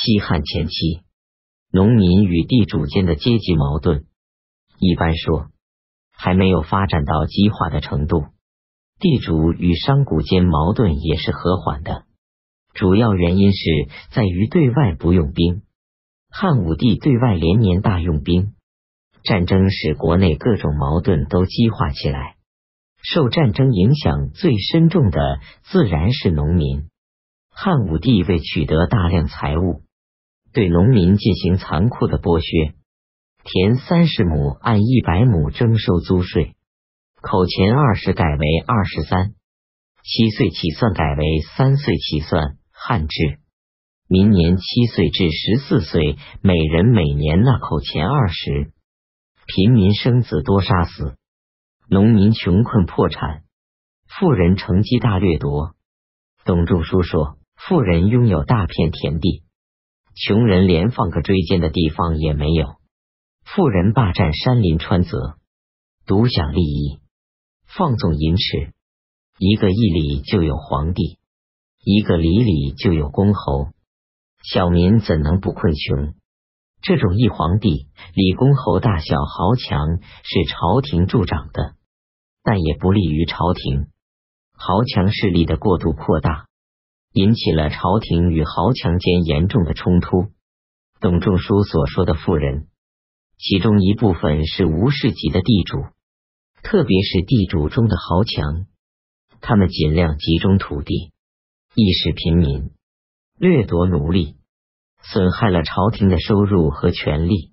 西汉前期，农民与地主间的阶级矛盾，一般说还没有发展到激化的程度。地主与商贾间矛盾也是和缓的，主要原因是在于对外不用兵。汉武帝对外连年大用兵，战争使国内各种矛盾都激化起来。受战争影响最深重的自然是农民。汉武帝为取得大量财物。对农民进行残酷的剥削，田三十亩按一百亩征收租税，口钱二十改为二十三，七岁起算改为三岁起算，汉制。明年七岁至十四岁，每人每年纳口钱二十。平民生子多杀死，农民穷困破产，富人乘机大掠夺。董仲舒说，富人拥有大片田地。穷人连放个锥尖的地方也没有，富人霸占山林川泽，独享利益，放纵淫侈。一个邑里就有皇帝，一个里里就有公侯，小民怎能不困穷？这种一皇帝、李公侯大小豪强是朝廷助长的，但也不利于朝廷。豪强势力的过度扩大。引起了朝廷与豪强间严重的冲突。董仲舒所说的富人，其中一部分是无世级的地主，特别是地主中的豪强，他们尽量集中土地，意使平民，掠夺奴隶，损害了朝廷的收入和权力。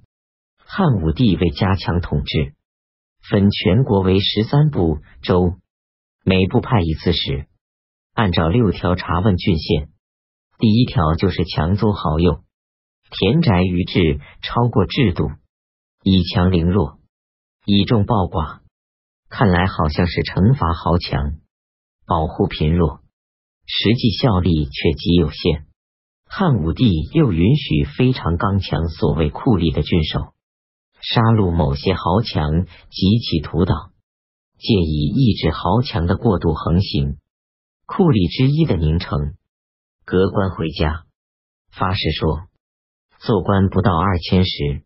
汉武帝为加强统治，分全国为十三部州，每部派一次使。按照六条查问郡县，第一条就是强租豪右，田宅余制超过制度，以强凌弱，以众暴寡。看来好像是惩罚豪强，保护贫弱，实际效力却极有限。汉武帝又允许非常刚强、所谓酷吏的郡守，杀戮某些豪强，及其屠党，借以抑制豪强的过度横行。库里之一的宁城，革官回家，发誓说：做官不到二千石，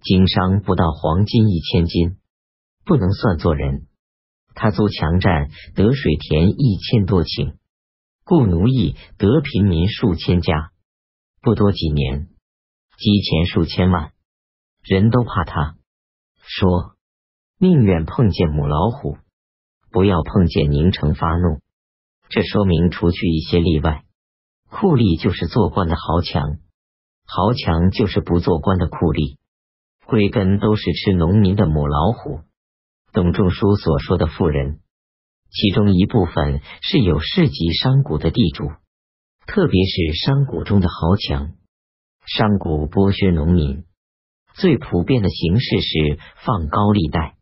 经商不到黄金一千斤，不能算做人。他租强占得水田一千多顷，雇奴役得平民数千家，不多几年，积钱数千万，人都怕他，说宁愿碰见母老虎，不要碰见宁城发怒。这说明，除去一些例外，酷吏就是做官的豪强，豪强就是不做官的酷吏，归根都是吃农民的母老虎。董仲舒所说的富人，其中一部分是有市级商贾的地主，特别是商贾中的豪强。商贾剥削农民，最普遍的形式是放高利贷，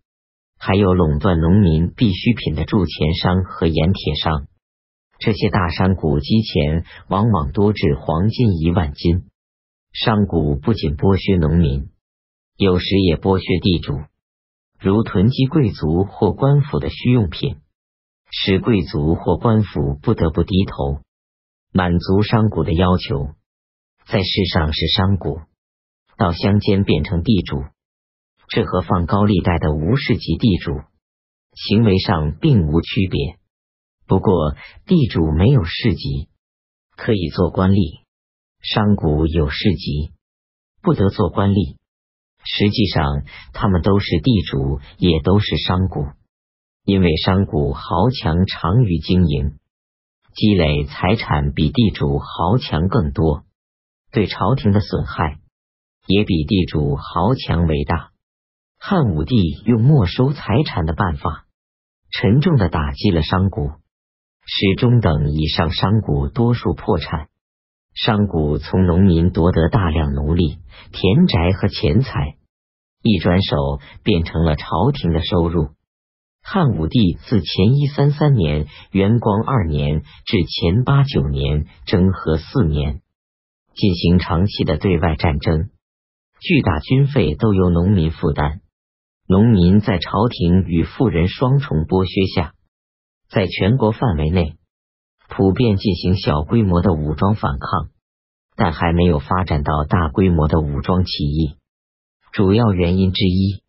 还有垄断农民必需品的铸钱商和盐铁商。这些大山谷积钱往往多至黄金一万斤。商贾不仅剥削农民，有时也剥削地主，如囤积贵族或官府的需用品，使贵族或官府不得不低头，满足商贾的要求。在世上是商贾，到乡间变成地主，这和放高利贷的无世级地主行为上并无区别。不过，地主没有世级，可以做官吏；商贾有世级，不得做官吏。实际上，他们都是地主，也都是商贾。因为商贾豪强长于经营，积累财产比地主豪强更多，对朝廷的损害也比地主豪强为大。汉武帝用没收财产的办法，沉重的打击了商贾。使中等以上商贾多数破产，商贾从农民夺得大量奴隶、田宅和钱财，一转手变成了朝廷的收入。汉武帝自前一三三年元光二年至前八九年征和四年，进行长期的对外战争，巨大军费都由农民负担，农民在朝廷与富人双重剥削下。在全国范围内，普遍进行小规模的武装反抗，但还没有发展到大规模的武装起义。主要原因之一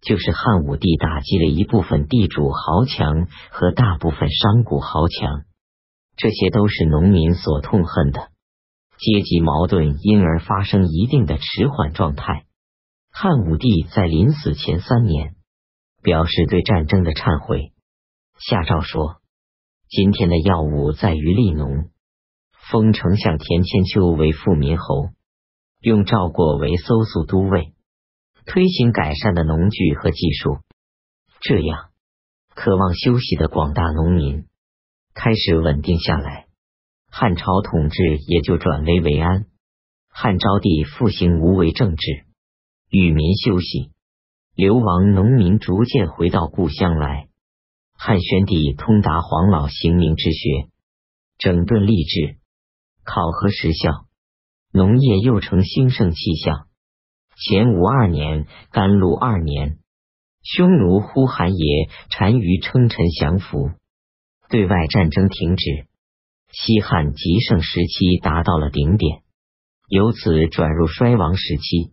就是汉武帝打击了一部分地主豪强和大部分商贾豪强，这些都是农民所痛恨的。阶级矛盾因而发生一定的迟缓状态。汉武帝在临死前三年表示对战争的忏悔，下诏说：“今天的要务在于立农，封丞相田千秋为富民侯，用赵过为搜粟都尉。”推行改善的农具和技术，这样渴望休息的广大农民开始稳定下来，汉朝统治也就转危为安。汉昭帝复行无为政治，与民休息，流亡农民逐渐回到故乡来。汉宣帝通达黄老刑名之学，整顿吏治，考核实效，农业又成兴盛气象。前五二年，甘露二年，匈奴呼韩邪单于称臣降服，对外战争停止，西汉极盛时期达到了顶点，由此转入衰亡时期。